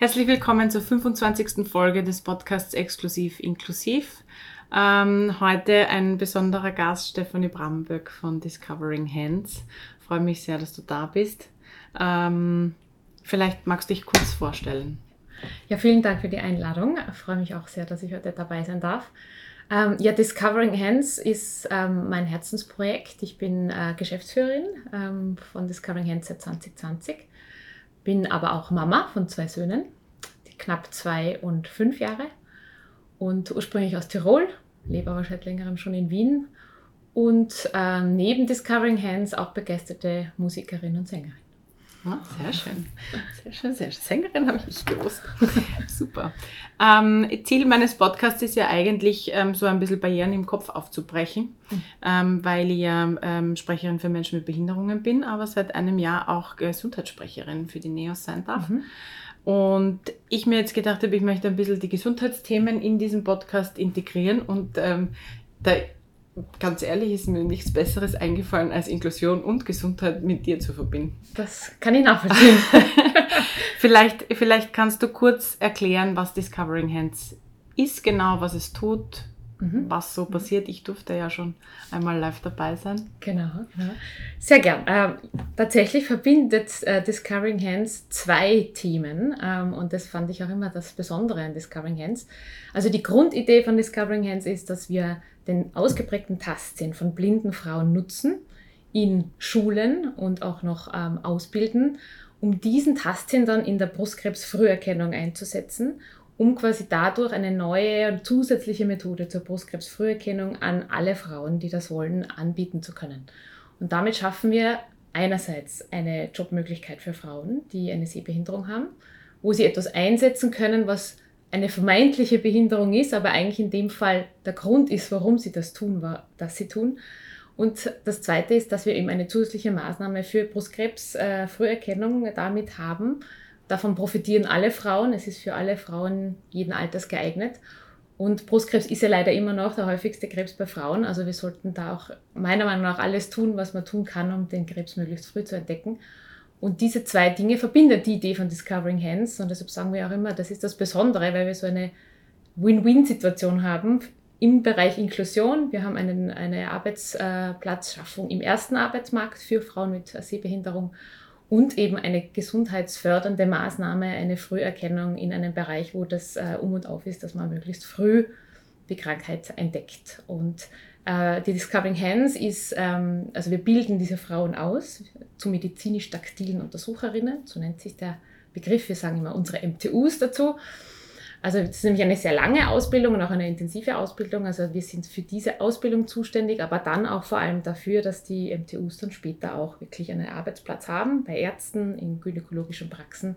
Herzlich willkommen zur 25. Folge des Podcasts Exklusiv Inklusiv. Ähm, heute ein besonderer Gast, Stefanie Bramberg von Discovering Hands. Freue mich sehr, dass du da bist. Ähm, vielleicht magst du dich kurz vorstellen. Ja, vielen Dank für die Einladung. Ich freue mich auch sehr, dass ich heute dabei sein darf. Ähm, ja, Discovering Hands ist ähm, mein Herzensprojekt. Ich bin äh, Geschäftsführerin ähm, von Discovering Hands seit 2020 bin aber auch Mama von zwei Söhnen, knapp zwei und fünf Jahre und ursprünglich aus Tirol, lebe aber seit längerem schon in Wien und äh, neben Discovering Hands auch begeisterte Musikerin und Sängerin. Sehr schön. Sehr schön, sehr schön. Sängerin habe ich nicht gewusst. Super. Ähm, Ziel meines Podcasts ist ja eigentlich, ähm, so ein bisschen Barrieren im Kopf aufzubrechen, mhm. ähm, weil ich ja ähm, Sprecherin für Menschen mit Behinderungen bin, aber seit einem Jahr auch Gesundheitssprecherin für die NEOS sein darf. Mhm. Und ich mir jetzt gedacht habe, ich möchte ein bisschen die Gesundheitsthemen in diesem Podcast integrieren und ähm, da ganz ehrlich, ist mir nichts Besseres eingefallen, als Inklusion und Gesundheit mit dir zu verbinden. Das kann ich nachvollziehen. vielleicht, vielleicht kannst du kurz erklären, was Discovering Hands ist genau, was es tut, mhm. was so passiert. Ich durfte ja schon einmal live dabei sein. Genau, genau. Sehr gern. Ähm, tatsächlich verbindet äh, Discovering Hands zwei Themen ähm, und das fand ich auch immer das Besondere an Discovering Hands. Also die Grundidee von Discovering Hands ist, dass wir den ausgeprägten Tastsinn von blinden Frauen nutzen, in Schulen und auch noch ähm, ausbilden, um diesen Tastsinn dann in der Brustkrebsfrüherkennung einzusetzen, um quasi dadurch eine neue und zusätzliche Methode zur Brustkrebsfrüherkennung an alle Frauen, die das wollen, anbieten zu können. Und damit schaffen wir einerseits eine Jobmöglichkeit für Frauen, die eine Sehbehinderung haben, wo sie etwas einsetzen können, was eine vermeintliche Behinderung ist, aber eigentlich in dem Fall der Grund ist, warum sie das tun, war, dass sie tun. Und das Zweite ist, dass wir eben eine zusätzliche Maßnahme für Brustkrebs-Früherkennung äh, damit haben. Davon profitieren alle Frauen. Es ist für alle Frauen jeden Alters geeignet. Und Brustkrebs ist ja leider immer noch der häufigste Krebs bei Frauen. Also wir sollten da auch meiner Meinung nach alles tun, was man tun kann, um den Krebs möglichst früh zu entdecken. Und diese zwei Dinge verbindet die Idee von Discovering Hands. Und deshalb sagen wir auch immer, das ist das Besondere, weil wir so eine Win-Win-Situation haben im Bereich Inklusion. Wir haben einen, eine Arbeitsplatzschaffung im ersten Arbeitsmarkt für Frauen mit Sehbehinderung und eben eine gesundheitsfördernde Maßnahme, eine Früherkennung in einem Bereich, wo das äh, um und auf ist, dass man möglichst früh die Krankheit entdeckt. Und die Discovering Hands ist, ähm, also wir bilden diese Frauen aus zu medizinisch-taktilen Untersucherinnen, so nennt sich der Begriff. Wir sagen immer unsere MTUs dazu. Also das ist nämlich eine sehr lange Ausbildung und auch eine intensive Ausbildung. Also wir sind für diese Ausbildung zuständig, aber dann auch vor allem dafür, dass die MTUs dann später auch wirklich einen Arbeitsplatz haben, bei Ärzten, in gynäkologischen Praxen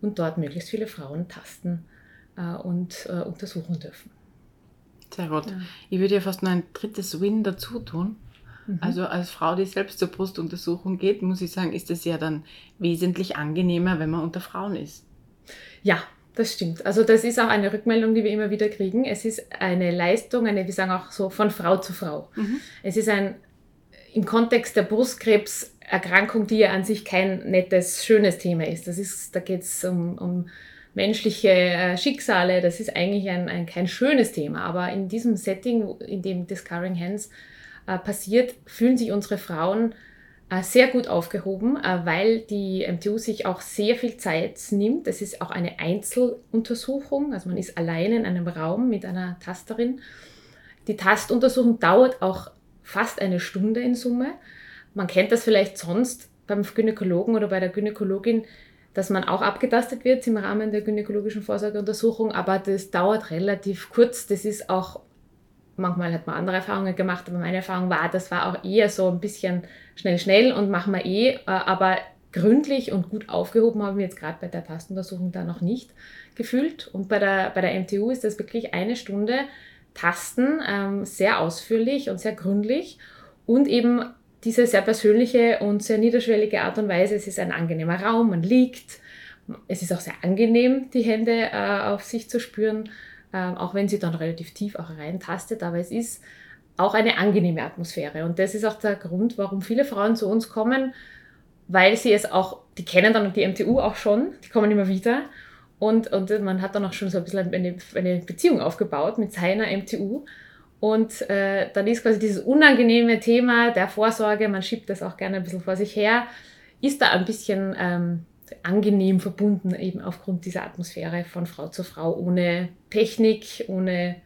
und dort möglichst viele Frauen tasten äh, und äh, untersuchen dürfen. Sehr gut. Ja. Ich würde ja fast noch ein drittes Win dazu tun. Mhm. Also als Frau, die selbst zur Brustuntersuchung geht, muss ich sagen, ist es ja dann wesentlich angenehmer, wenn man unter Frauen ist. Ja, das stimmt. Also das ist auch eine Rückmeldung, die wir immer wieder kriegen. Es ist eine Leistung, eine, wir sagen auch so, von Frau zu Frau. Mhm. Es ist ein, im Kontext der Brustkrebserkrankung, die ja an sich kein nettes, schönes Thema ist. Das ist, da geht es um, um menschliche äh, Schicksale, das ist eigentlich ein, ein, kein schönes Thema. Aber in diesem Setting, in dem Discovering Hands äh, passiert, fühlen sich unsere Frauen äh, sehr gut aufgehoben, äh, weil die MTU sich auch sehr viel Zeit nimmt. Es ist auch eine Einzeluntersuchung, also man ist allein in einem Raum mit einer Tasterin. Die Tastuntersuchung dauert auch fast eine Stunde in Summe. Man kennt das vielleicht sonst beim Gynäkologen oder bei der Gynäkologin, dass man auch abgetastet wird im Rahmen der gynäkologischen Vorsorgeuntersuchung, aber das dauert relativ kurz. Das ist auch, manchmal hat man andere Erfahrungen gemacht, aber meine Erfahrung war, das war auch eher so ein bisschen schnell, schnell und machen wir eh, äh, aber gründlich und gut aufgehoben haben wir jetzt gerade bei der Tastuntersuchung da noch nicht gefühlt. Und bei der, bei der MTU ist das wirklich eine Stunde Tasten, ähm, sehr ausführlich und sehr gründlich und eben diese sehr persönliche und sehr niederschwellige Art und Weise. Es ist ein angenehmer Raum, man liegt. Es ist auch sehr angenehm, die Hände äh, auf sich zu spüren, äh, auch wenn sie dann relativ tief auch reintastet. Aber es ist auch eine angenehme Atmosphäre. Und das ist auch der Grund, warum viele Frauen zu uns kommen, weil sie es auch, die kennen dann die MTU auch schon, die kommen immer wieder. Und, und man hat dann auch schon so ein bisschen eine, eine Beziehung aufgebaut mit seiner MTU. Und äh, dann ist quasi dieses unangenehme Thema der Vorsorge, man schiebt das auch gerne ein bisschen vor sich her, ist da ein bisschen ähm, angenehm verbunden, eben aufgrund dieser Atmosphäre von Frau zu Frau, ohne Technik, ohne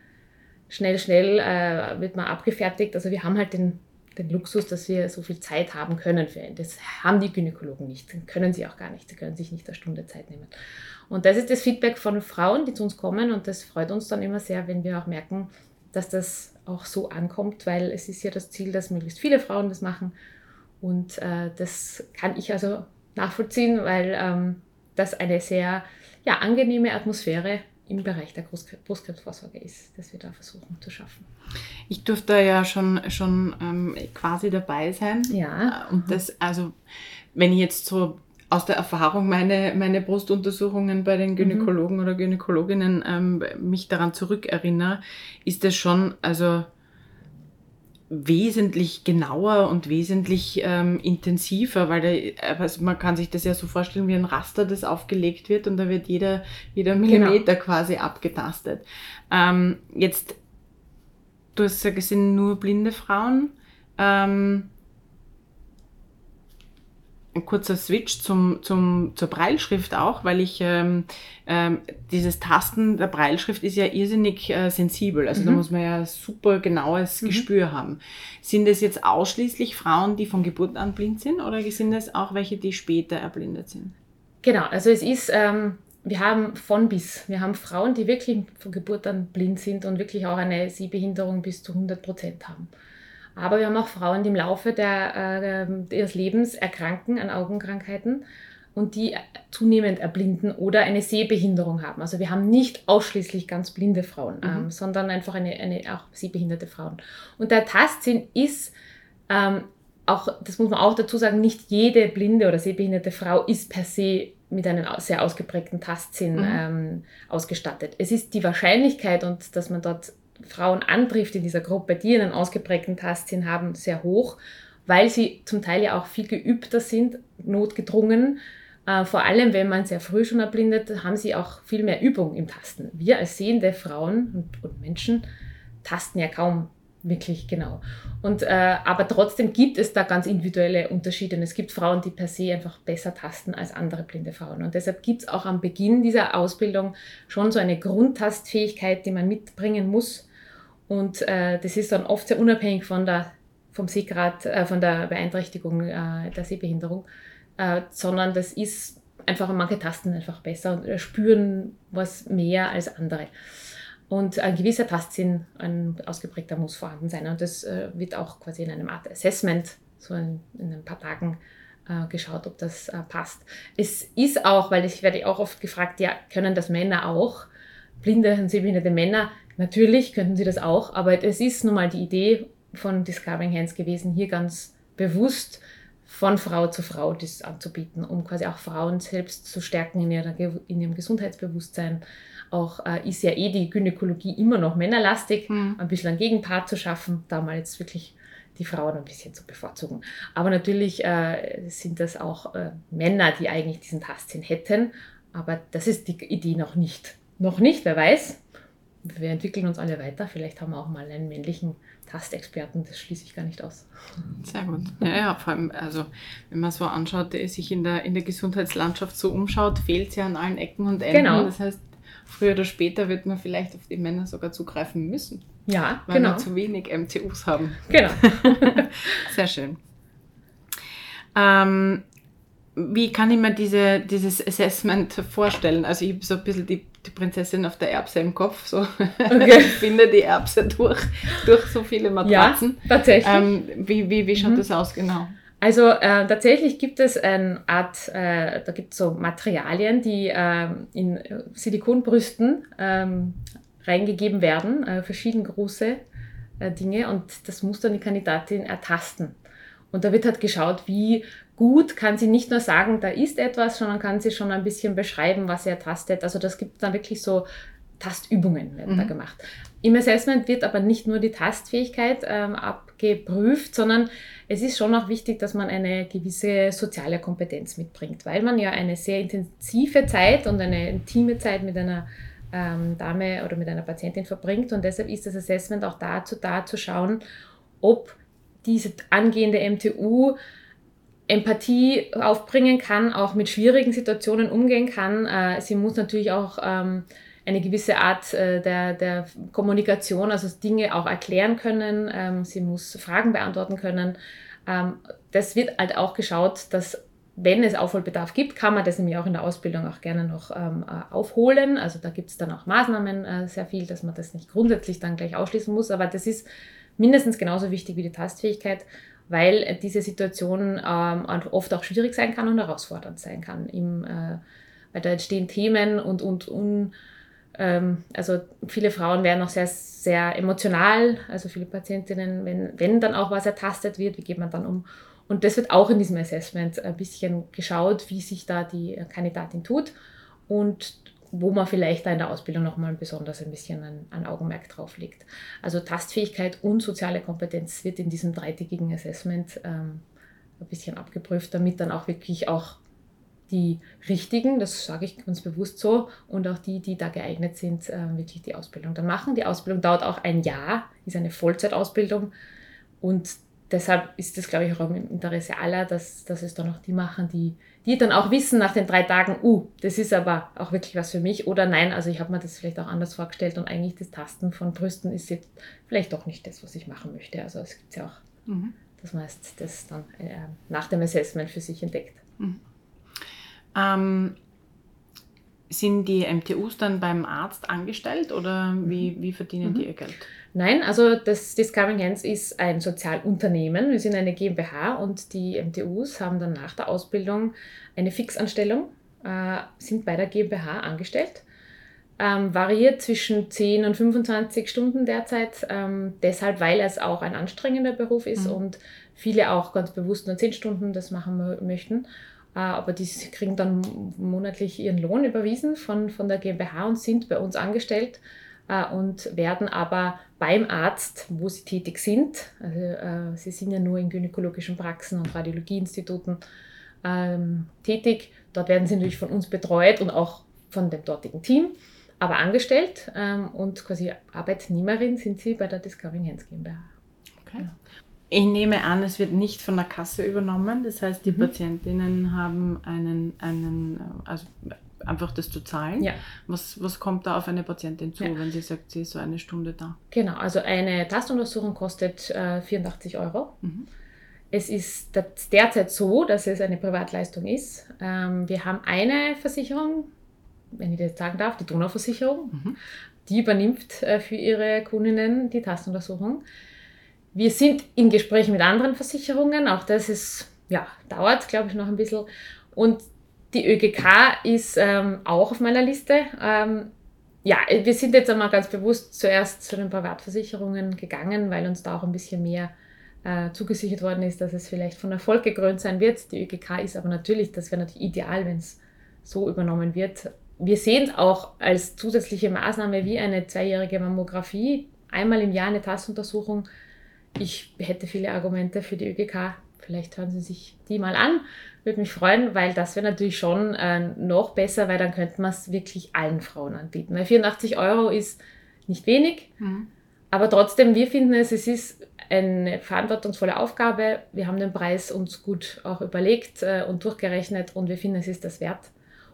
schnell, schnell äh, wird man abgefertigt. Also wir haben halt den, den Luxus, dass wir so viel Zeit haben können für ihn. Das haben die Gynäkologen nicht, das können sie auch gar nicht, sie können sich nicht eine Stunde Zeit nehmen. Und das ist das Feedback von Frauen, die zu uns kommen und das freut uns dann immer sehr, wenn wir auch merken, dass das auch so ankommt, weil es ist ja das Ziel, dass möglichst viele Frauen das machen. Und äh, das kann ich also nachvollziehen, weil ähm, das eine sehr ja, angenehme Atmosphäre im Bereich der Brustkrebsvorsorge ist, dass wir da versuchen zu schaffen. Ich durfte ja schon, schon ähm, quasi dabei sein. Ja. Und das, also, wenn ich jetzt so aus der Erfahrung meine, meine Brustuntersuchungen bei den Gynäkologen mhm. oder Gynäkologinnen ähm, mich daran zurückerinnere, ist es schon also wesentlich genauer und wesentlich ähm, intensiver, weil der, also man kann sich das ja so vorstellen wie ein Raster, das aufgelegt wird und da wird jeder, jeder genau. Millimeter genau. quasi abgetastet. Ähm, jetzt, du hast gesagt, es sind nur blinde Frauen. Ähm, ein kurzer Switch zum, zum, zur Breilschrift auch, weil ich ähm, ähm, dieses Tasten der Breilschrift ist ja irrsinnig äh, sensibel. Also mhm. da muss man ja super genaues mhm. Gespür haben. Sind es jetzt ausschließlich Frauen, die von Geburt an blind sind oder sind es auch welche, die später erblindet sind? Genau, also es ist, ähm, wir haben von bis, wir haben Frauen, die wirklich von Geburt an blind sind und wirklich auch eine Sehbehinderung bis zu 100 Prozent haben. Aber wir haben auch Frauen, die im Laufe der, äh, ihres Lebens erkranken an Augenkrankheiten und die zunehmend erblinden oder eine Sehbehinderung haben. Also wir haben nicht ausschließlich ganz blinde Frauen, mhm. ähm, sondern einfach eine, eine auch sehbehinderte Frauen. Und der Tastsinn ist ähm, auch, das muss man auch dazu sagen, nicht jede blinde oder sehbehinderte Frau ist per se mit einem sehr ausgeprägten Tastsinn mhm. ähm, ausgestattet. Es ist die Wahrscheinlichkeit und dass man dort Frauen antrifft in dieser Gruppe, die einen ausgeprägten Tastsinn haben, sehr hoch, weil sie zum Teil ja auch viel geübter sind, notgedrungen. Äh, vor allem, wenn man sehr früh schon erblindet, haben sie auch viel mehr Übung im Tasten. Wir als sehende Frauen und, und Menschen tasten ja kaum wirklich genau. Und, äh, aber trotzdem gibt es da ganz individuelle Unterschiede. Und es gibt Frauen, die per se einfach besser tasten als andere blinde Frauen. Und deshalb gibt es auch am Beginn dieser Ausbildung schon so eine Grundtastfähigkeit, die man mitbringen muss, und äh, das ist dann oft sehr unabhängig von der, vom Sehgrad, äh, von der Beeinträchtigung äh, der Sehbehinderung, äh, sondern das ist einfach, manche Tasten einfach besser und äh, spüren was mehr als andere. Und ein gewisser Tastsinn, ein ausgeprägter muss vorhanden sein. Und das äh, wird auch quasi in einem Art Assessment, so in, in ein paar Tagen, geschaut, ob das passt. Es ist auch, weil ich werde auch oft gefragt, ja, können das Männer auch? Blinde und sehbehinderte Männer Natürlich könnten sie das auch, aber es ist nun mal die Idee von Discovering Hands gewesen, hier ganz bewusst von Frau zu Frau das anzubieten, um quasi auch Frauen selbst zu stärken in, ihrer, in ihrem Gesundheitsbewusstsein. Auch äh, ist ja eh die Gynäkologie immer noch männerlastig, mhm. ein bisschen einen Gegenpart zu schaffen, da mal jetzt wirklich die Frauen ein bisschen zu bevorzugen. Aber natürlich äh, sind das auch äh, Männer, die eigentlich diesen Tastsinn hätten, aber das ist die Idee noch nicht. Noch nicht, wer weiß, wir entwickeln uns alle weiter. Vielleicht haben wir auch mal einen männlichen Tastexperten, das schließe ich gar nicht aus. Sehr gut. Ja, ja, vor allem, also wenn man so anschaut, sich in der, in der Gesundheitslandschaft so umschaut, fehlt es ja an allen Ecken und Enden. Genau. Das heißt, früher oder später wird man vielleicht auf die Männer sogar zugreifen müssen, Ja, weil genau. wir zu wenig MTUs haben. genau. Sehr schön. Ähm, wie kann ich mir diese, dieses Assessment vorstellen? Also ich habe so ein bisschen die, die Prinzessin auf der Erbse im Kopf. So. Okay. ich finde die Erbse durch, durch so viele Ja, Matratzen. tatsächlich. ähm, wie, wie, wie schaut Mhm. das aus genau? Also äh, tatsächlich gibt es eine Art, äh, da gibt es so Materialien, die ähm, in äh, Silikonbrüsten ähm, reingegeben werden, äh, verschieden große äh, Dinge und das muss dann die Kandidatin ertasten. Und da wird halt geschaut, wie gut kann sie nicht nur sagen, da ist etwas, sondern kann sie schon ein bisschen beschreiben, was sie ertastet. Also das gibt dann wirklich so Tastübungen werden da Mhm. gemacht. Im Assessment wird aber nicht nur die Tastfähigkeit ähm, abgeprüft, sondern es ist schon auch wichtig, dass man eine gewisse soziale Kompetenz mitbringt, weil man ja eine sehr intensive Zeit und eine intime Zeit mit einer ähm, Dame oder mit einer Patientin verbringt. Und deshalb ist das Assessment auch dazu da, zu schauen, ob diese angehende MTU Empathie aufbringen kann, auch mit schwierigen Situationen umgehen kann. Äh, sie muss natürlich auch ähm, eine gewisse Art äh, der, der Kommunikation, also Dinge auch erklären können. Ähm, sie muss Fragen beantworten können. Ähm, das wird halt auch geschaut, dass wenn es Aufholbedarf gibt, kann man das nämlich auch in der Ausbildung auch gerne noch ähm, äh, aufholen. Also da gibt es dann auch Maßnahmen äh, sehr viel, dass man das nicht grundsätzlich dann gleich ausschließen muss. Aber das ist mindestens genauso wichtig wie die Tastfähigkeit, weil äh, diese Situation ähm, oft auch schwierig sein kann und herausfordernd sein kann. Im, äh, weil da entstehen Themen und, und un, ähm, also viele Frauen werden auch sehr, sehr emotional, also viele Patientinnen, wenn, wenn dann auch was ertastet wird, wie geht man dann um? Und das wird auch in diesem Assessment ein bisschen geschaut, wie sich da die Kandidatin tut und wo man vielleicht da in der Ausbildung nochmal besonders ein bisschen ein, ein Augenmerk drauf legt. Also Tastfähigkeit und soziale Kompetenz wird in diesem dreitägigen Assessment ähm, ein bisschen abgeprüft, damit dann auch wirklich auch die richtigen, das sage ich ganz bewusst so, und auch die, die da geeignet sind, äh, wirklich die Ausbildung dann machen. Die Ausbildung dauert auch ein Jahr, ist eine Vollzeitausbildung und deshalb ist es, glaube ich, auch im Interesse aller, dass, dass es dann auch die machen, die, die dann auch wissen nach den drei Tagen, uh, das ist aber auch wirklich was für mich oder nein, also ich habe mir das vielleicht auch anders vorgestellt und eigentlich das Tasten von Brüsten ist jetzt vielleicht doch nicht das, was ich machen möchte. Also es gibt ja auch, Mhm. dass man erst das dann äh, nach dem Assessment für sich entdeckt. Ähm, sind die MTUs dann beim Arzt angestellt oder wie, wie verdienen die ihr Geld? Nein, also das Discovering Hands ist ein Sozialunternehmen. Wir sind eine GmbH und die MTUs haben dann nach der Ausbildung eine Fixanstellung, äh, sind bei der GmbH angestellt. Ähm, variiert zwischen 10 und 25 Stunden derzeit, ähm, deshalb, weil es auch ein anstrengender Beruf ist Mhm. und viele auch ganz bewusst nur 10 Stunden das machen mö- möchten. Äh, aber die kriegen dann monatlich ihren Lohn überwiesen von, von der GmbH und sind bei uns angestellt und werden aber beim Arzt, wo sie tätig sind, also äh, sie sind ja nur in gynäkologischen Praxen und Radiologieinstituten ähm, tätig, dort werden sie natürlich von uns betreut und auch von dem dortigen Team, aber angestellt ähm, und quasi Arbeitnehmerin sind sie bei der Discovering Hands GmbH. Okay. Ich nehme an, es wird nicht von der Kasse übernommen. Das heißt, die Mhm. Patientinnen haben einen, einen, also einfach das zu zahlen. Ja. Was, was kommt da auf eine Patientin zu, Ja. wenn sie sagt, sie ist so eine Stunde da? Genau, also eine Tastuntersuchung kostet äh, 84 Euro. Mhm. Es ist derzeit so, dass es eine Privatleistung ist. Ähm, wir haben eine Versicherung, wenn ich das sagen darf, die Donauversicherung. Mhm. Die übernimmt äh, für ihre Kundinnen die Tastuntersuchung. Wir sind in Gesprächen mit anderen Versicherungen, auch das ist, ja, dauert, glaube ich, noch ein bisschen. Und die ÖGK ist ähm, auch auf meiner Liste. Ähm, ja, wir sind jetzt einmal ganz bewusst zuerst zu den Privatversicherungen gegangen, weil uns da auch ein bisschen mehr äh, zugesichert worden ist, dass es vielleicht von Erfolg gekrönt sein wird. Die ÖGK ist aber natürlich, das wäre natürlich ideal, wenn es so übernommen wird. Wir sehen es auch als zusätzliche Maßnahme wie eine zweijährige Mammographie, einmal im Jahr eine Tastuntersuchung. Ich hätte viele Argumente für die ÖGK. Vielleicht hören Sie sich die mal an. Würde mich freuen, weil das wäre natürlich schon äh, noch besser, weil dann könnte man es wirklich allen Frauen anbieten. Weil 84 Euro ist nicht wenig. Mhm. Aber trotzdem, wir finden es, es ist eine verantwortungsvolle Aufgabe. Wir haben den Preis uns gut auch überlegt äh, und durchgerechnet und wir finden, es ist das wert.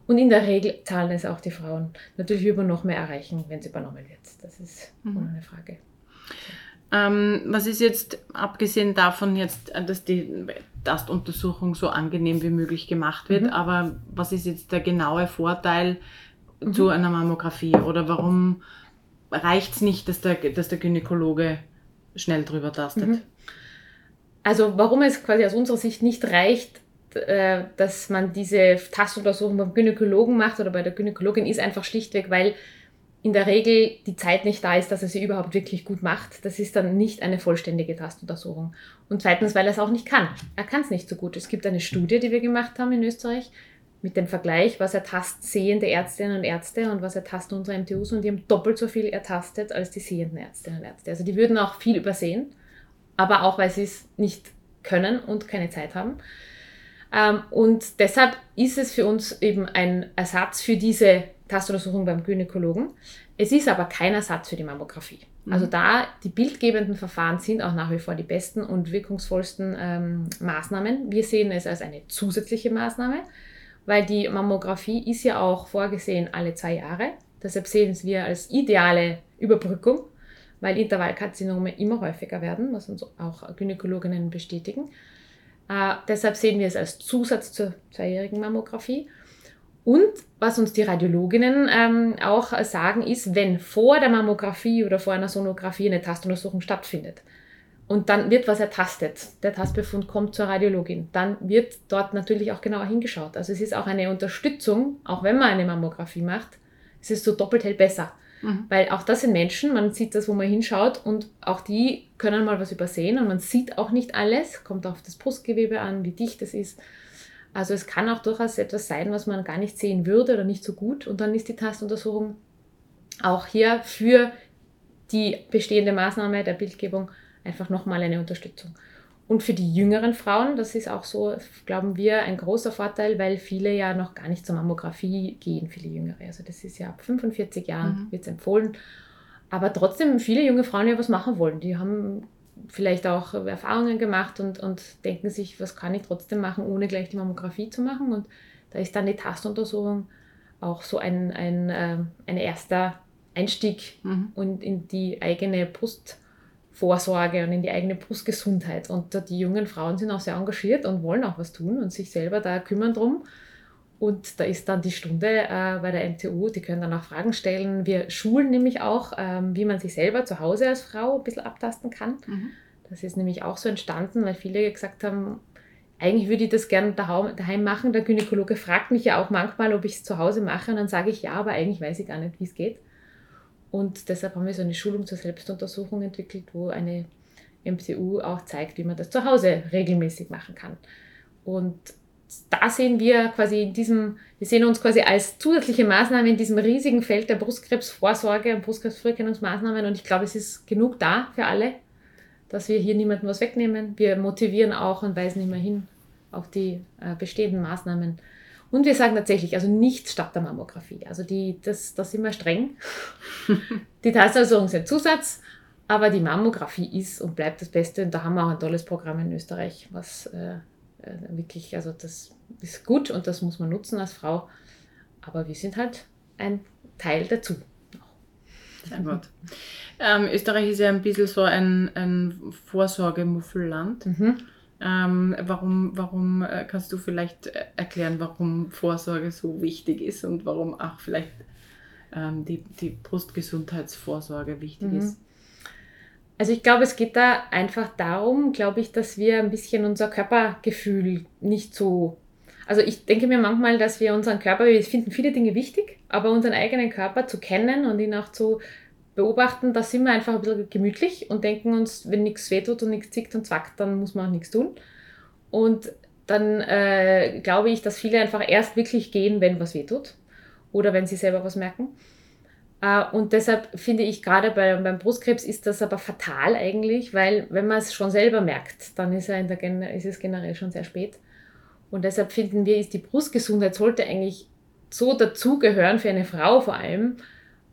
Und in der Regel zahlen es auch die Frauen. Natürlich über noch mehr erreichen, wenn es übernommen wird. Das ist Mhm. ohne eine Frage. Ähm, was ist jetzt, abgesehen davon jetzt, dass die Tastuntersuchung so angenehm wie möglich gemacht wird, Mhm. aber was ist jetzt der genaue Vorteil zu einer Mammographie? Oder warum reicht es nicht, dass der, dass der Gynäkologe schnell drüber tastet? Mhm. Also warum es quasi aus unserer Sicht nicht reicht, äh, dass man diese Tastuntersuchung beim Gynäkologen macht oder bei der Gynäkologin, ist einfach schlichtweg, weil in der Regel die Zeit nicht da ist, dass er sie überhaupt wirklich gut macht. Das ist dann nicht eine vollständige Tastuntersuchung. Und zweitens, weil er es auch nicht kann. Er kann es nicht so gut. Es gibt eine Studie, die wir gemacht haben in Österreich mit dem Vergleich, was ertastet sehende Ärztinnen und Ärzte und was ertasten unsere MTUs und die haben doppelt so viel ertastet als die sehenden Ärztinnen und Ärzte. Also die würden auch viel übersehen, aber auch weil sie es nicht können und keine Zeit haben. Ähm, und deshalb ist es für uns eben ein Ersatz für diese Tastuntersuchung beim Gynäkologen. Es ist aber kein Ersatz für die Mammographie. Also da die bildgebenden Verfahren sind auch nach wie vor die besten und wirkungsvollsten ähm, Maßnahmen. Wir sehen es als eine zusätzliche Maßnahme, weil die Mammographie ist ja auch vorgesehen alle zwei Jahre. Deshalb sehen es wir als ideale Überbrückung, weil Intervallkarzinome immer häufiger werden, was uns auch Gynäkologinnen bestätigen. Äh, deshalb sehen wir es als Zusatz zur zweijährigen Mammographie. Und was uns die Radiologinnen ähm, auch sagen, ist, wenn vor der Mammographie oder vor einer Sonographie eine Tastuntersuchung stattfindet und dann wird was ertastet, der Tastbefund kommt zur Radiologin, dann wird dort natürlich auch genauer hingeschaut. Also es ist auch eine Unterstützung, auch wenn man eine Mammographie macht, es ist so doppelt hält besser. Mhm. Weil auch das sind Menschen, man sieht das, wo man hinschaut und auch die können mal was übersehen und man sieht auch nicht alles, kommt auf das Brustgewebe an, wie dicht es ist. Also es kann auch durchaus etwas sein, was man gar nicht sehen würde oder nicht so gut und dann ist die Tastuntersuchung auch hier für die bestehende Maßnahme der Bildgebung einfach nochmal eine Unterstützung. Und für die jüngeren Frauen, das ist auch so, glauben wir, ein großer Vorteil, weil viele ja noch gar nicht zur Mammographie gehen, viele Jüngere. Also das ist ja ab 45 Jahren Mhm. wird es empfohlen. Aber trotzdem viele junge Frauen ja was machen wollen. Die haben vielleicht auch Erfahrungen gemacht und, und denken sich, was kann ich trotzdem machen, ohne gleich die Mammographie zu machen. Und da ist dann die Tastuntersuchung auch so ein, ein, ähm, ein erster Einstieg Mhm. und in die eigene Brustvorsorge und in die eigene Brustgesundheit. Und die jungen Frauen sind auch sehr engagiert und wollen auch was tun und sich selber da kümmern drum. Und da ist dann die Stunde äh, bei der MTU, die können dann auch Fragen stellen. Wir schulen nämlich auch, ähm, wie man sich selber zu Hause als Frau ein bisschen abtasten kann. Mhm. Das ist nämlich auch so entstanden, weil viele gesagt haben, eigentlich würde ich das gerne daheim machen. Der Gynäkologe fragt mich ja auch manchmal, ob ich es zu Hause mache. Und dann sage ich ja, aber eigentlich weiß ich gar nicht, wie es geht. Und deshalb haben wir so eine Schulung zur Selbstuntersuchung entwickelt, wo eine MCU auch zeigt, wie man das zu Hause regelmäßig machen kann. Und da sehen wir quasi in diesem, wir sehen uns quasi als zusätzliche Maßnahme in diesem riesigen Feld der Brustkrebsvorsorge und Brustkrebsfrüherkennungsmaßnahmen. Und ich glaube, es ist genug da für alle, dass wir hier niemandem was wegnehmen. Wir motivieren auch und weisen immer hin auf die äh, bestehenden Maßnahmen. Und wir sagen tatsächlich, also nicht statt der Mammographie. Also die, das, das sind wir streng. die Tastuntersuchung ist ein Zusatz, aber die Mammographie ist und bleibt das Beste. Und da haben wir auch ein tolles Programm in Österreich, was äh, wirklich, also das ist gut und das muss man nutzen als Frau. Aber wir sind halt ein Teil dazu. Sehr gut. Ähm, Österreich ist ja ein bisschen so ein, ein Vorsorgemuffelland. Mhm. Ähm, warum warum äh, kannst du vielleicht äh, erklären, warum Vorsorge so wichtig ist und warum auch vielleicht ähm, die, die Brustgesundheitsvorsorge wichtig Mhm. ist? Also ich glaube, es geht da einfach darum, glaube ich, dass wir ein bisschen unser Körpergefühl nicht so. Also ich denke mir manchmal, dass wir unseren Körper, wir finden viele Dinge wichtig, aber unseren eigenen Körper zu kennen und ihn auch zu beobachten, da sind wir einfach ein bisschen gemütlich und denken uns, wenn nichts wehtut und nichts zickt und zwackt, dann muss man auch nichts tun. Und dann äh, glaube ich, dass viele einfach erst wirklich gehen, wenn was wehtut oder wenn sie selber was merken. Äh, Und deshalb finde ich gerade bei, beim Brustkrebs ist das aber fatal eigentlich, weil wenn man es schon selber merkt, dann ist, ist es generell schon sehr spät. Und deshalb finden wir, ist die Brustgesundheit sollte eigentlich so dazugehören für eine Frau vor allem,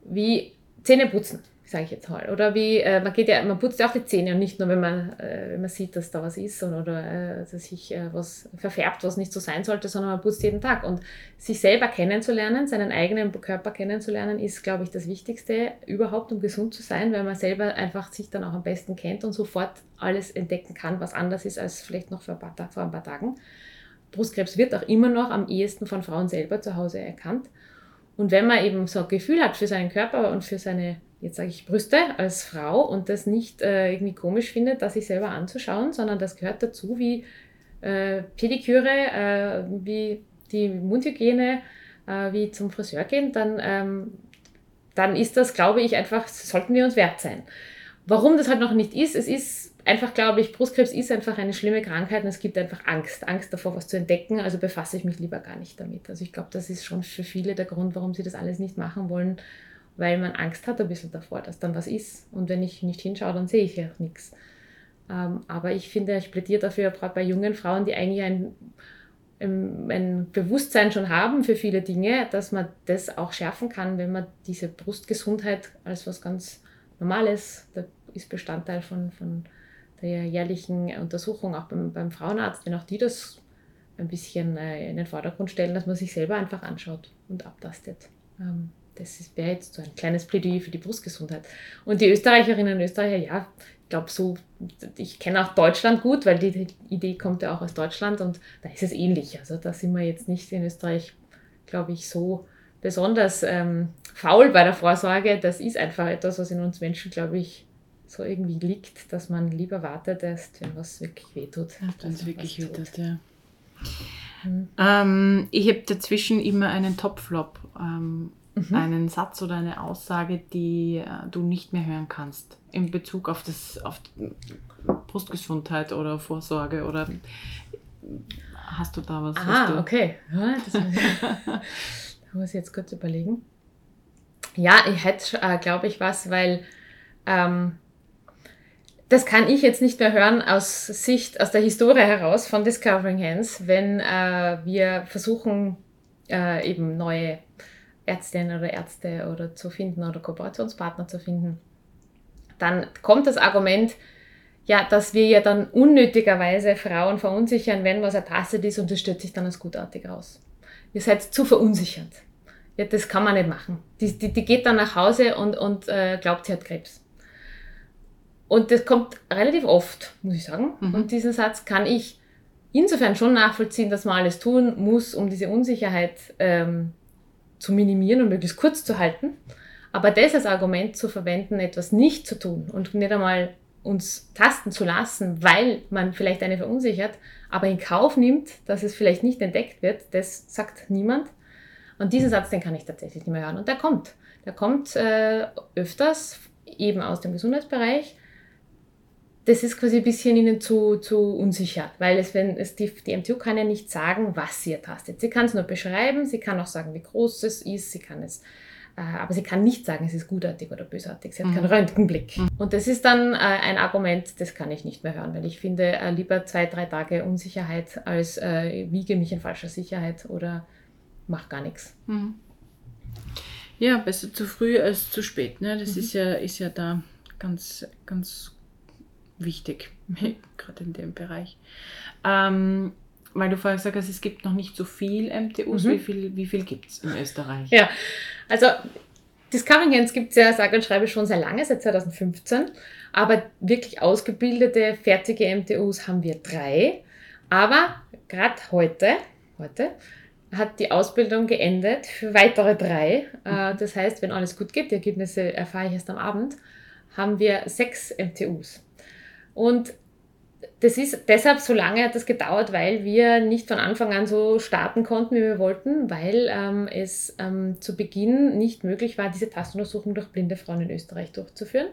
wie Zähne putzen. Sage ich jetzt mal. Oder wie, äh, man geht ja, man putzt ja auch die Zähne und nicht nur, wenn man, äh, wenn man sieht, dass da was ist oder, oder äh, dass sich äh, was verfärbt, was nicht so sein sollte, sondern man putzt jeden Tag. Und sich selber kennenzulernen, seinen eigenen Körper kennenzulernen, ist, glaube ich, das Wichtigste überhaupt, um gesund zu sein, weil man selber einfach sich dann auch am besten kennt und sofort alles entdecken kann, was anders ist als vielleicht noch vor ein paar, vor ein paar Tagen. Brustkrebs wird auch immer noch am ehesten von Frauen selber zu Hause erkannt. Und wenn man eben so ein Gefühl hat für seinen Körper und für seine jetzt sage ich Brüste als Frau und das nicht äh, irgendwie komisch findet, das sich selber anzuschauen, sondern das gehört dazu wie äh, Pediküre, äh, wie die Mundhygiene, äh, wie zum Friseur gehen, dann, ähm, dann ist das, glaube ich, einfach, sollten wir uns wert sein. Warum das halt noch nicht ist, es ist einfach, glaube ich, Brustkrebs ist einfach eine schlimme Krankheit und es gibt einfach Angst, Angst davor, was zu entdecken, also befasse ich mich lieber gar nicht damit. Also ich glaube, das ist schon für viele der Grund, warum sie das alles nicht machen wollen, weil man Angst hat ein bisschen davor, dass dann was ist. Und wenn ich nicht hinschaue, dann sehe ich ja nichts. Ähm, aber ich finde, ich plädiere dafür, gerade bei jungen Frauen, die eigentlich ein, ein Bewusstsein schon haben für viele Dinge, dass man das auch schärfen kann, wenn man diese Brustgesundheit als was ganz Normales, das ist Bestandteil von, von der jährlichen Untersuchung auch beim, beim Frauenarzt, wenn auch die das ein bisschen äh, in den Vordergrund stellen, dass man sich selber einfach anschaut und abtastet. Das wäre jetzt so ein kleines Plädoyer für die Brustgesundheit. Und die Österreicherinnen und Österreicher, ja, ich glaube so, ich kenne auch Deutschland gut, weil die, die, Idee kommt ja auch aus Deutschland und da ist es ähnlich. Also da sind wir jetzt nicht in Österreich, glaube ich, so besonders ähm, faul bei der Vorsorge. Das ist einfach etwas, was in uns Menschen, glaube ich, so irgendwie liegt, dass man lieber wartet, erst wenn was wirklich wehtut. Ja, wenn es wirklich wehtut, ja. Mhm. Ähm, ich habe dazwischen immer einen Topflop. Ähm, mhm. einen Satz oder eine Aussage, die äh, du nicht mehr hören kannst in Bezug auf das auf Brustgesundheit oder Vorsorge oder hast du da was? Ah, okay. Ja, das da muss ich jetzt kurz überlegen. Ja, ich hätte, äh, glaube ich, was, weil ähm, das kann ich jetzt nicht mehr hören aus Sicht, aus der Historie heraus von Discovering Hands, wenn äh, wir versuchen, äh, eben neue Ärztinnen oder Ärzte oder zu finden oder Kooperationspartner zu finden, dann kommt das Argument, ja, dass wir ja dann unnötigerweise Frauen verunsichern, wenn was ertastet ist und das stellt sich dann als gutartig raus. Ihr seid zu verunsichert. Ja, das kann man nicht machen. Die, die, die geht dann nach Hause und, und äh, glaubt, sie hat Krebs. Und das kommt relativ oft, muss ich sagen. Mhm. Und diesen Satz kann ich insofern schon nachvollziehen, dass man alles tun muss, um diese Unsicherheit ähm, zu minimieren und möglichst kurz zu halten. Aber das als Argument zu verwenden, etwas nicht zu tun und nicht einmal uns tasten zu lassen, weil man vielleicht eine verunsichert, aber in Kauf nimmt, dass es vielleicht nicht entdeckt wird, das sagt niemand. Und diesen Satz, den kann ich tatsächlich nicht mehr hören. Und der kommt. Der kommt äh, öfters eben aus dem Gesundheitsbereich. Das ist quasi ein bisschen ihnen zu, zu unsicher, weil es, wenn es die, die MTU kann ja nicht sagen, was sie ertastet. Sie kann es nur beschreiben, sie kann auch sagen, wie groß es ist, sie kann es äh, aber sie kann nicht sagen, es ist gutartig oder bösartig. Sie hat mhm. keinen Röntgenblick. Mhm. Und das ist dann äh, ein Argument, das kann ich nicht mehr hören, weil ich finde äh, lieber zwei, drei Tage Unsicherheit als äh, wiege mich in falscher Sicherheit oder mach gar nichts. Mhm. Ja, besser zu früh als zu spät. Ne? Das mhm. ist, ja, ist ja da ganz, ganz wichtig, gerade in dem Bereich. Ähm, weil du vorher gesagt hast, es gibt noch nicht so viel MTUs. Mhm. Wie viel, wie viel gibt es in Österreich? Ja, also Discovering Hands gibt es ja, sage und schreibe, schon sehr lange, seit 2015. Aber wirklich ausgebildete, fertige MTUs haben wir drei. Aber gerade heute, heute hat die Ausbildung geendet für weitere drei. Äh, das heißt, wenn alles gut geht, die Ergebnisse erfahre ich erst am Abend, haben wir sechs MTUs. Und das ist deshalb so lange hat das gedauert, weil wir nicht von Anfang an so starten konnten, wie wir wollten, weil ähm, es ähm, zu Beginn nicht möglich war, diese Tastuntersuchung durch blinde Frauen in Österreich durchzuführen,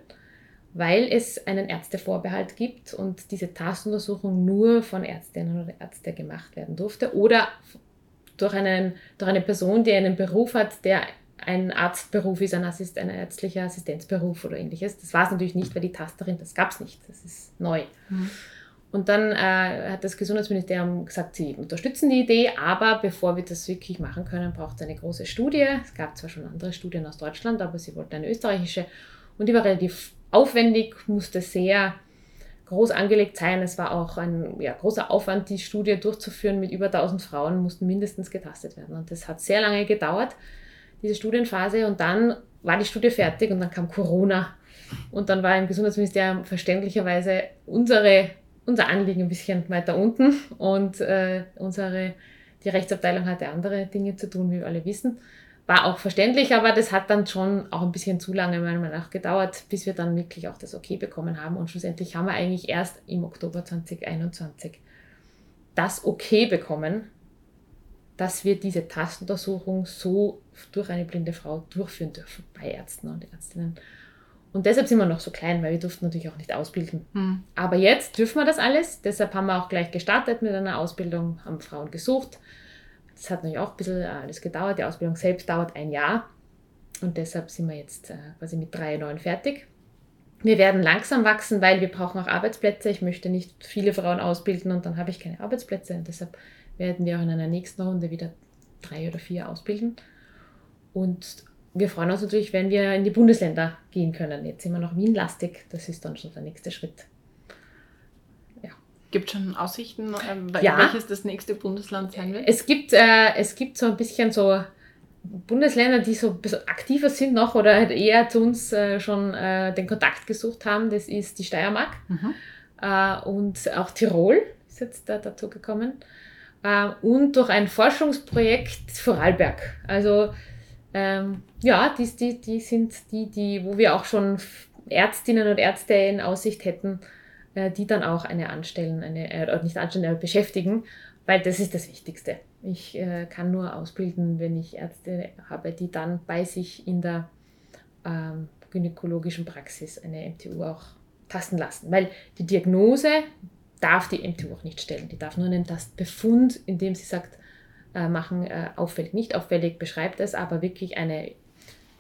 weil es einen Ärztevorbehalt gibt und diese Tastuntersuchung nur von Ärztinnen oder Ärzten gemacht werden durfte oder durch, einen, durch eine Person, die einen Beruf hat, der ein Arztberuf ist, ein, Assist, ein ärztlicher Assistenzberuf oder ähnliches. Das war es natürlich nicht, weil die Tasterin, das gab es nicht. Das ist neu. Mhm. Und dann äh, hat das Gesundheitsministerium gesagt, sie unterstützen die Idee, aber bevor wir das wirklich machen können, braucht es eine große Studie. Es gab zwar schon andere Studien aus Deutschland, aber sie wollten eine österreichische. Und die war relativ aufwendig, musste sehr groß angelegt sein. Es war auch ein ja, großer Aufwand, die Studie durchzuführen mit über 1000 Frauen, mussten mindestens getastet werden. Und das hat sehr lange gedauert, diese Studienphase. Und dann war die Studie fertig und dann kam Corona. Und dann war im Gesundheitsministerium verständlicherweise unsere, unser Anliegen ein bisschen weiter unten und äh, unsere, die Rechtsabteilung hatte andere Dinge zu tun, wie wir alle wissen. War auch verständlich, aber das hat dann schon auch ein bisschen zu lange meiner Meinung nach gedauert, bis wir dann wirklich auch das Okay bekommen haben. Und schlussendlich haben wir eigentlich erst im Oktober 2021 das Okay bekommen, dass wir diese Tastuntersuchung so durch eine blinde Frau durchführen dürfen bei Ärzten und Ärztinnen. Und deshalb sind wir noch so klein, weil wir durften natürlich auch nicht ausbilden. Hm. Aber jetzt dürfen wir das alles. Deshalb haben wir auch gleich gestartet mit einer Ausbildung, haben Frauen gesucht, das hat natürlich auch ein bisschen äh, alles gedauert. Die Ausbildung selbst dauert ein Jahr. Und deshalb sind wir jetzt äh, quasi mit drei neuen fertig. Wir werden langsam wachsen, weil wir brauchen auch Arbeitsplätze. Ich möchte nicht viele Frauen ausbilden und dann habe ich keine Arbeitsplätze. Und deshalb werden wir auch in einer nächsten Runde wieder drei oder vier ausbilden. Und wir freuen uns natürlich, wenn wir in die Bundesländer gehen können. Jetzt sind wir noch Wien-lastig. Das ist dann schon der nächste Schritt. Gibt es schon Aussichten, ähm, Ja. welches das nächste Bundesland sein wird? Es gibt, äh, es gibt so ein bisschen so Bundesländer, die so ein bisschen aktiver sind noch oder halt eher zu uns äh, schon äh, den Kontakt gesucht haben. Das ist die Steiermark Mhm. äh, und auch Tirol ist jetzt da dazu gekommen. Äh, und durch ein Forschungsprojekt Vorarlberg. Also ähm, ja, die, die, die sind die, die, wo wir auch schon Ärztinnen und Ärzte in Aussicht hätten, äh, die dann auch eine anstellen, eine, äh, nicht anstellen, aber beschäftigen, weil das ist das Wichtigste. Ich äh, kann nur ausbilden, wenn ich Ärzte habe, die dann bei sich in der ähm, gynäkologischen Praxis eine MTU auch tasten lassen. Weil die Diagnose darf die MTU auch nicht stellen. Die darf nur einen Tastbefund, indem sie sagt, äh, machen äh, auffällig, nicht auffällig, beschreibt es, aber wirklich eine,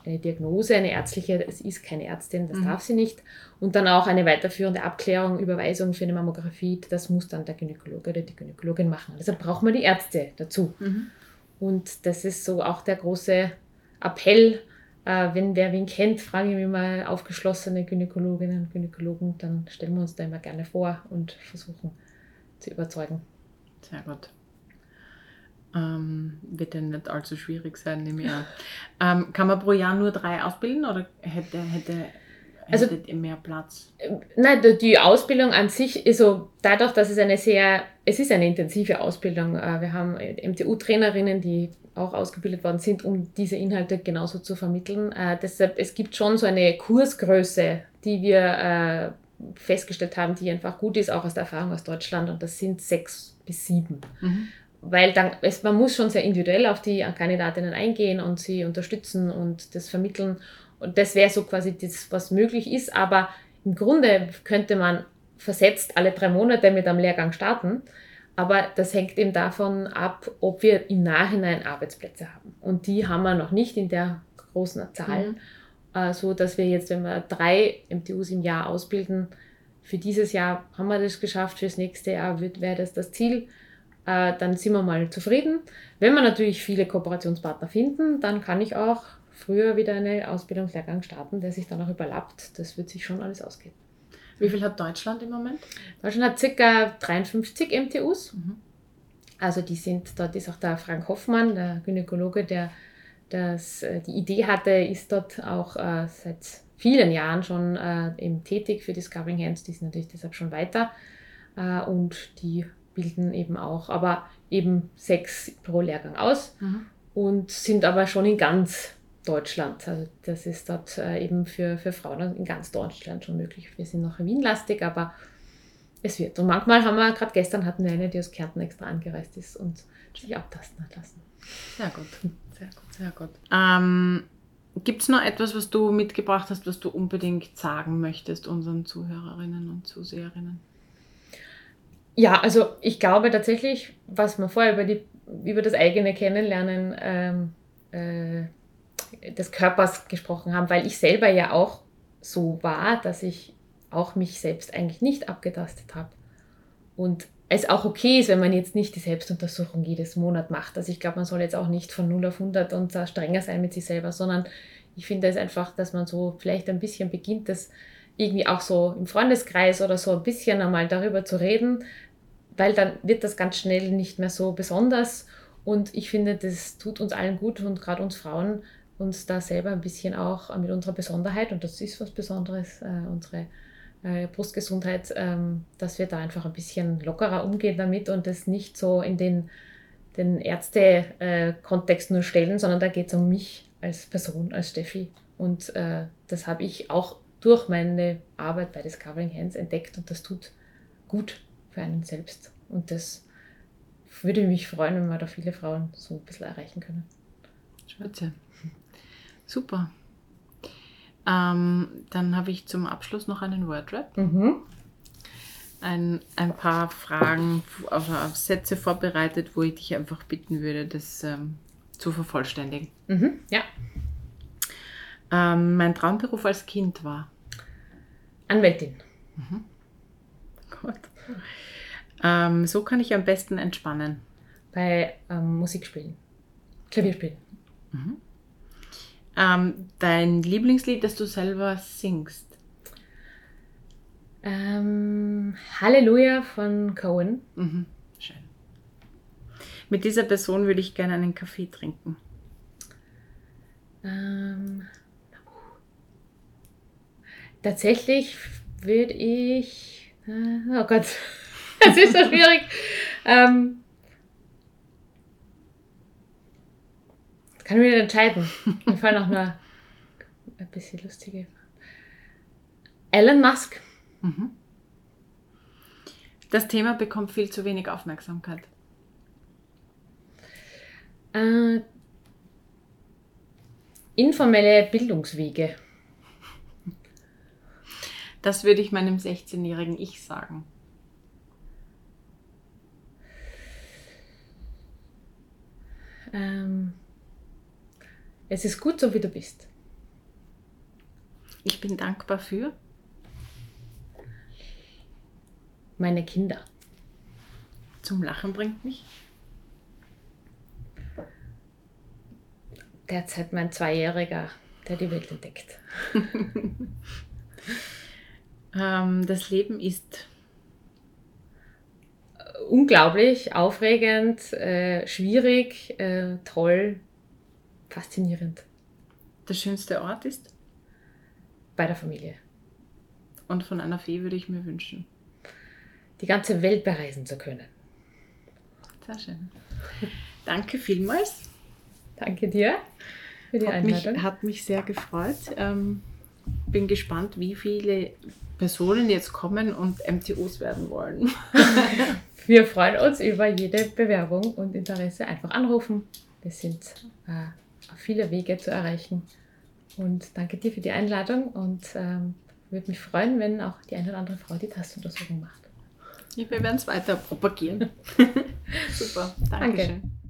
eine Diagnose, eine ärztliche, es ist keine Ärztin, das Mhm. darf sie nicht. Und dann auch eine weiterführende Abklärung, Überweisung für eine Mammographie, das muss dann der Gynäkologe oder die Gynäkologin machen. Deshalb braucht man die Ärzte dazu. Mhm. Und das ist so auch der große Appell, äh, wenn wer wen kennt, frage ich mich mal aufgeschlossene Gynäkologinnen und Gynäkologen, dann stellen wir uns da immer gerne vor und versuchen zu überzeugen. Sehr gut. Ähm, wird ja nicht allzu schwierig sein, nehme ich an. Ähm, kann man pro Jahr nur drei ausbilden oder hätte, hätte, Also- hättet ihr mehr Platz? Nein, die- die Ausbildung an sich ist so, dadurch, dass es eine sehr, es ist eine intensive Ausbildung. Äh, Wir haben MTU-Trainerinnen, die auch ausgebildet worden sind, um diese Inhalte genauso zu vermitteln. Äh, deshalb, es gibt schon so eine Kursgröße, die wir äh, festgestellt haben, die einfach gut ist, auch aus der Erfahrung aus Deutschland. Und das sind sechs bis sieben. Mhm. weil dann, es, man muss schon sehr individuell auf die Kandidatinnen eingehen und sie unterstützen und das vermitteln. Und das wäre so quasi das, was möglich ist. Aber im Grunde könnte man versetzt alle drei Monate mit einem Lehrgang starten. Aber das hängt eben davon ab, ob wir im Nachhinein Arbeitsplätze haben. Und die haben wir noch nicht in der großen Zahl. Mhm. Äh, so dass wir jetzt, wenn wir drei MTUs im Jahr ausbilden, für dieses Jahr haben wir das geschafft, fürs nächste Jahr wäre das das Ziel äh, dann sind wir mal zufrieden. Wenn wir natürlich viele Kooperationspartner finden, dann kann ich auch früher wieder einen Ausbildungslehrgang starten, der sich dann auch überlappt. Das wird sich schon alles ausgehen. Wie viel hat Deutschland im Moment? Deutschland hat ca. 53 MTUs. Mhm. Also die sind, dort ist auch der Frank Hoffmann, der Gynäkologe, der das, äh, die Idee hatte, ist dort auch äh, seit vielen Jahren schon äh, eben tätig für Discovering Hands. Die sind natürlich deshalb schon weiter. Äh, und die bilden eben auch, aber eben sechs pro Lehrgang aus Mhm. und sind aber schon in ganz Deutschland. Also das ist dort äh, eben für, für Frauen in ganz Deutschland schon möglich. Wir sind noch Wien-lastig, aber es wird. Und manchmal haben wir, gerade gestern hatten wir eine, die aus Kärnten extra angereist ist und sich abtasten hat lassen. Sehr gut, sehr gut, sehr gut. Ähm, Gibt es noch etwas, was du mitgebracht hast, was du unbedingt sagen möchtest unseren Zuhörerinnen und Zuseherinnen? Ja, also ich glaube tatsächlich, was wir vorher über, die, über das eigene Kennenlernen ähm, äh, des Körpers gesprochen haben, weil ich selber ja auch so war, dass ich auch mich selbst eigentlich nicht abgetastet habe. Und es auch okay ist, wenn man jetzt nicht die Selbstuntersuchung jedes Monat macht. Also ich glaube, man soll jetzt auch nicht von 0 auf 100 und da strenger sein mit sich selber, sondern ich finde es einfach, dass man so vielleicht ein bisschen beginnt, das irgendwie auch so im Freundeskreis oder so ein bisschen einmal darüber zu reden, weil dann wird das ganz schnell nicht mehr so besonders. Und ich finde, das tut uns allen gut und gerade uns Frauen, uns da selber ein bisschen auch mit unserer Besonderheit, und das ist was Besonderes, äh, unsere äh, Brustgesundheit, ähm, dass wir da einfach ein bisschen lockerer umgehen damit und das nicht so in den, den Ärzte-Kontext nur stellen, sondern da geht es um mich als Person, als Steffi. Und äh, das habe ich auch durch meine Arbeit bei Discovering Hands entdeckt und das tut gut für einen selbst. Und das würde mich freuen, wenn wir da viele Frauen so ein bisschen erreichen können. Spitze. Super. Ähm, dann habe ich zum Abschluss noch einen Wordrap. Mhm. Ein, ein paar Fragen, also Sätze vorbereitet, wo ich dich einfach bitten würde, das ähm, zu vervollständigen. Mhm. Ja. Ähm, mein Traumberuf als Kind war. Anwältin. Gut. Ähm, so kann ich am besten entspannen. Bei ähm, Musikspielen. Klavierspielen. Ähm, dein Lieblingslied, das du selber singst. Ähm, Halleluja von Cohen. Mhm. Schön. Mit dieser Person würde ich gerne einen Kaffee trinken. Ähm, tatsächlich würde ich. Äh, oh Gott, das ist so schwierig. ähm, kann ich nicht entscheiden. Mir fallen auch nur ein bisschen lustige. Elon Musk. Das Thema bekommt viel zu wenig Aufmerksamkeit. Äh, informelle Bildungswege. Das würde ich meinem 16-jährigen Ich sagen. Ähm, es ist gut, so wie du bist. Ich bin dankbar für. Meine Kinder. Zum Lachen bringt mich. Derzeit mein Zweijähriger, der die Welt entdeckt. Ähm, das Leben ist. Unglaublich, aufregend, äh, schwierig, äh, toll, faszinierend. Der schönste Ort ist. Bei der Familie. Und von einer Fee würde ich mir wünschen. Die ganze Welt bereisen zu können. Sehr schön. Danke vielmals. Danke dir für die Hat mich, Einladung. hat mich sehr gefreut. Ähm, bin gespannt, wie viele Personen jetzt kommen und MTOs werden wollen. Wir freuen uns über jede Bewerbung und Interesse. Einfach anrufen. Wir sind äh, auf viele Wege zu erreichen. Und danke dir für die Einladung und ähm, würde mich freuen, wenn auch die eine oder andere Frau die Tastuntersuchung macht. Wir werden es weiter propagieren. Super, Danke. Dankeschön.